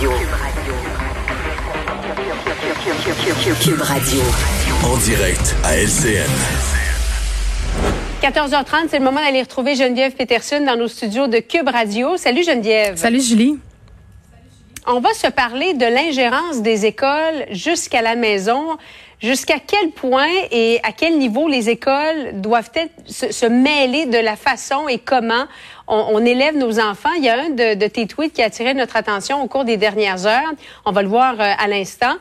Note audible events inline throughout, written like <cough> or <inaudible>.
Radio. Cube Radio. En direct à LCN. 14h30, c'est le moment d'aller retrouver Geneviève Peterson dans nos studios de Cube Radio. Salut Geneviève. Salut Julie. On va se parler de l'ingérence des écoles jusqu'à la maison. Jusqu'à quel point et à quel niveau les écoles doivent se, se, mêler de la façon et comment on, élève nos enfants? Il y a un de, de, tes tweets qui a attiré notre attention au cours des dernières heures. On va le voir euh, à l'instant.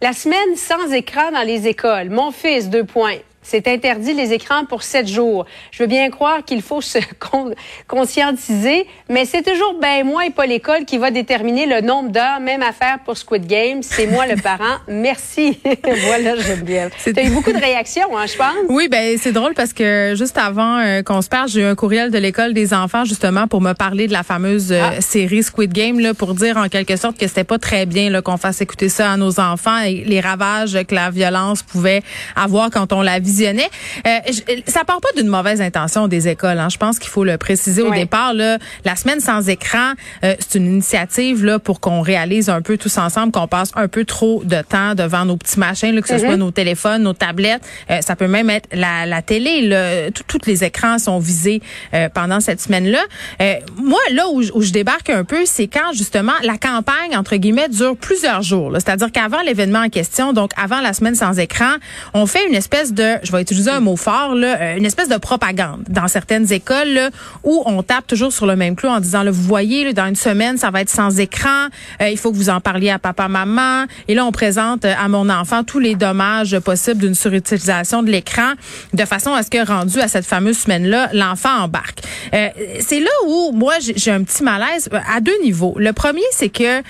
La semaine sans écran dans les écoles. Mon fils, deux points. C'est interdit les écrans pour sept jours. Je veux bien croire qu'il faut se <laughs> conscientiser, mais c'est toujours ben moi et pas l'école qui va déterminer le nombre d'heures. Même affaire pour Squid Game. C'est moi le parent. <laughs> Merci. <laughs> voilà, bien. Tu as eu beaucoup de réactions, hein, je pense. Oui, ben c'est drôle parce que juste avant euh, qu'on se parle, j'ai eu un courriel de l'école des enfants justement pour me parler de la fameuse euh, ah. série Squid Game là, pour dire en quelque sorte que c'était pas très bien qu'on fasse écouter ça à nos enfants et les ravages que la violence pouvait avoir quand on la visite euh, ça part pas d'une mauvaise intention des écoles. Hein. Je pense qu'il faut le préciser au départ. Là, la semaine sans écran, euh, c'est une initiative là pour qu'on réalise un peu tous ensemble qu'on passe un peu trop de temps devant nos petits machins, là, que ce mm-hmm. soit nos téléphones, nos tablettes. Euh, ça peut même être la, la télé. Là. Tous les écrans sont visés pendant cette semaine-là. moi, là où, où, je débarque un peu, c'est quand justement la campagne entre guillemets dure plusieurs jours. C'est-à-dire qu'avant l'événement en question, donc avant la semaine sans écran, on fait une espèce de, je vais utiliser un mot fort, là, euh, une espèce de propagande dans certaines écoles là, où on tape toujours sur le même clou en disant, là, vous voyez, là, dans une semaine, ça va être sans écran, euh, il faut que vous en parliez à papa, maman. Et là, on présente euh, à mon enfant tous les dommages possibles d'une surutilisation de l'écran de façon à ce que, rendu à cette fameuse semaine-là, l'enfant embarque. c'est là où, moi, j'ai un petit malaise à deux niveaux. Le premier, c'est que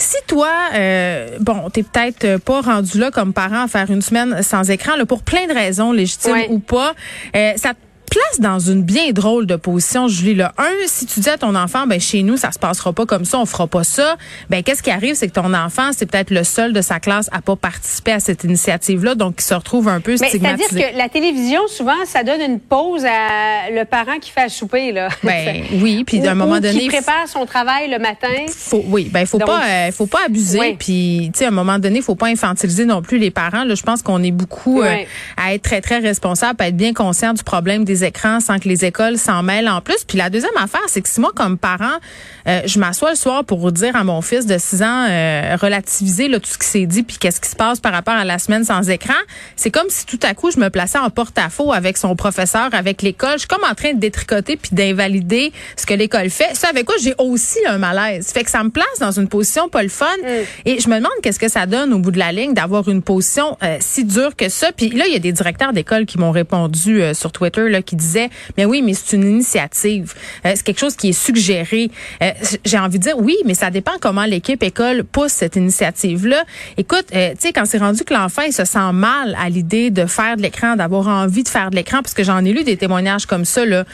si toi, euh, bon, t'es peut-être pas rendu là comme parent à faire une semaine sans écran, là, pour plein de raisons, légitimes ou pas, euh, ça place dans une bien drôle de position, Julie. Là. Un, si tu dis à ton enfant, ben chez nous, ça se passera pas comme ça, on fera pas ça, ben qu'est-ce qui arrive, c'est que ton enfant, c'est peut-être le seul de sa classe à pas participer à cette initiative-là, donc il se retrouve un peu stigmatisé. C'est-à-dire que la télévision, souvent, ça donne une pause à le parent qui fait à souper, là. Ben <laughs> oui, puis d'un moment donné, qui prépare son travail le matin. Faut, oui, ben faut pas, euh, faut pas abuser, puis tu sais, à un moment donné, faut pas infantiliser non plus les parents. Là, je pense qu'on est beaucoup euh, à être très très responsable, à être bien conscient du problème des écrans sans que les écoles s'en mêlent en plus. Puis la deuxième affaire, c'est que si moi, comme parent, euh, je m'assois le soir pour dire à mon fils de 6 ans, euh, relativiser là, tout ce qui s'est dit, puis qu'est-ce qui se passe par rapport à la semaine sans écran, c'est comme si tout à coup, je me plaçais en porte-à-faux avec son professeur, avec l'école. Je suis comme en train de détricoter puis d'invalider ce que l'école fait. Ça, avec quoi j'ai aussi un malaise. Fait que ça me place dans une position pas le fun. Mm. Et je me demande qu'est-ce que ça donne au bout de la ligne d'avoir une position euh, si dure que ça. Puis là, il y a des directeurs d'école qui m'ont répondu sur Twitter là, qui disaient mais oui, mais c'est une initiative. Euh, c'est quelque chose qui est suggéré. Euh, j'ai envie de dire oui, mais ça dépend comment l'équipe école pousse cette initiative-là. Écoute, euh, tu sais, quand c'est rendu que l'enfant il se sent mal à l'idée de faire de l'écran, d'avoir envie de faire de l'écran, parce que j'en ai lu des témoignages comme ça, là,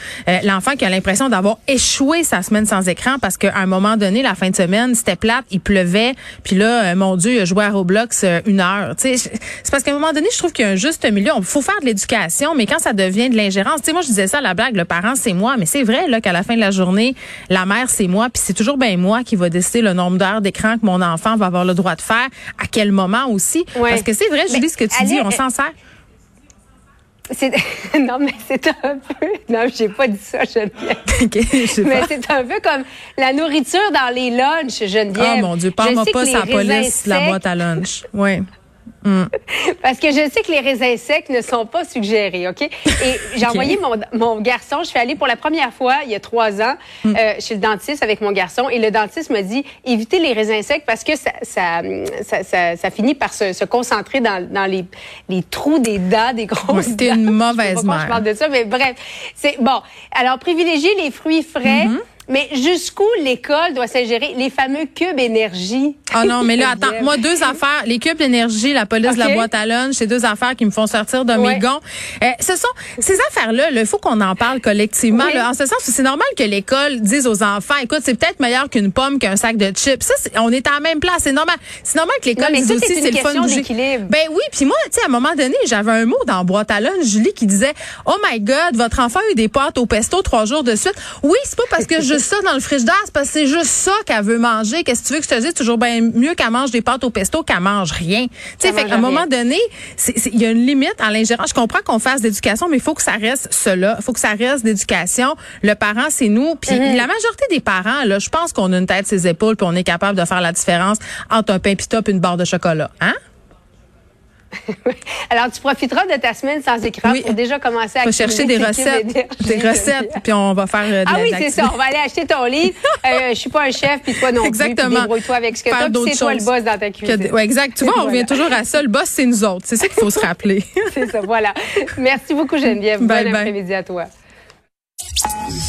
l'enfant qui a l'impression d'avoir échoué sa semaine sans écran parce qu'à un moment donné, la fin de semaine, c'était plate, il pleuvait, puis là, mon Dieu, il a joué à Roblox une heure. Tu sais, c'est parce qu'à un moment donné, je trouve qu'il y a un juste milieu. Il faut faire de l'éducation, mais quand ça devient de l'ingérence, sais, moi je disais ça à la blague, le parent c'est moi, mais c'est vrai là qu'à la fin de la journée, la mère c'est moi, puis c'est toujours bien moi qui va décider le nombre d'heures d'écran que mon enfant va avoir le droit de faire, à quel moment aussi, parce que c'est vrai, je dis ce que tu dis, on s'en sert. <laughs> non, mais c'est un peu. Non, j'ai pas dit ça, Geneviève. <laughs> mais c'est un peu comme la nourriture dans les lunchs, Geneviève. Oh mon Dieu, parle-moi pas sa police, la boîte à lunch. Oui. Mm. <laughs> Parce que je sais que les raisins secs ne sont pas suggérés, OK? Et j'ai envoyé mon, mon, garçon, je suis allée pour la première fois il y a trois ans mm. euh, chez le dentiste avec mon garçon et le dentiste m'a dit évitez les raisins secs parce que ça, ça, ça, ça, finit par se, se concentrer dans, dans les, les, trous des dents, des grosses C'était une <laughs> mauvaise mère. Je parle de ça, mais bref. C'est bon. Alors, privilégier les fruits frais. Mm-hmm. Mais jusqu'où l'école doit s'ingérer? Les fameux cubes énergie? Ah non, mais là, attends, moi, deux affaires. Les cubes d'énergie, la police de la boîte à lunch, c'est deux affaires qui me font sortir de mes gonds. Euh, ce sont ces affaires-là, il faut qu'on en parle collectivement. en ce sens, c'est normal que l'école dise aux enfants, écoute, c'est peut-être meilleur qu'une pomme qu'un sac de chips. Ça, on est à la même place. C'est normal. C'est normal que l'école dise aussi, c'est le fun Ben oui, puis moi, tu sais, à un moment donné, j'avais un mot dans boîte à lunch, Julie, qui disait, oh my God, votre enfant a eu des pâtes au pesto trois jours de suite. Oui, c'est pas parce que juste ça dans le frigidaire, c'est parce que c'est juste ça qu'elle veut manger. Qu'est-ce que tu veux que je te dise? Toujours bien mieux qu'elle mange des pâtes au pesto qu'elle mange rien. Tu sais, fait qu'à un moment donné, il y a une limite à l'ingérence. Je comprends qu'on fasse d'éducation, mais il faut que ça reste cela. Il faut que ça reste d'éducation. Le parent, c'est nous. Puis mm-hmm. la majorité des parents, là, je pense qu'on a une tête ses épaules, puis on est capable de faire la différence entre un pain pita et une barre de chocolat. Hein? <laughs> Alors, tu profiteras de ta semaine sans écran pour déjà commencer à Faut chercher des recettes, des recettes, puis on va faire euh, de Ah oui, c'est ça. On va aller acheter ton livre. <laughs> Euh, je suis pas un chef, puis toi non Exactement. Débrouille-toi avec ce que tu c'est toi le boss dans ta cuisine. Ouais, exact. Tu vois, on revient toujours à ça. Le boss, c'est nous autres. C'est ça qu'il faut se rappeler. <laughs> c'est ça, voilà. Merci beaucoup, Geneviève. Bye, bon après-midi à toi.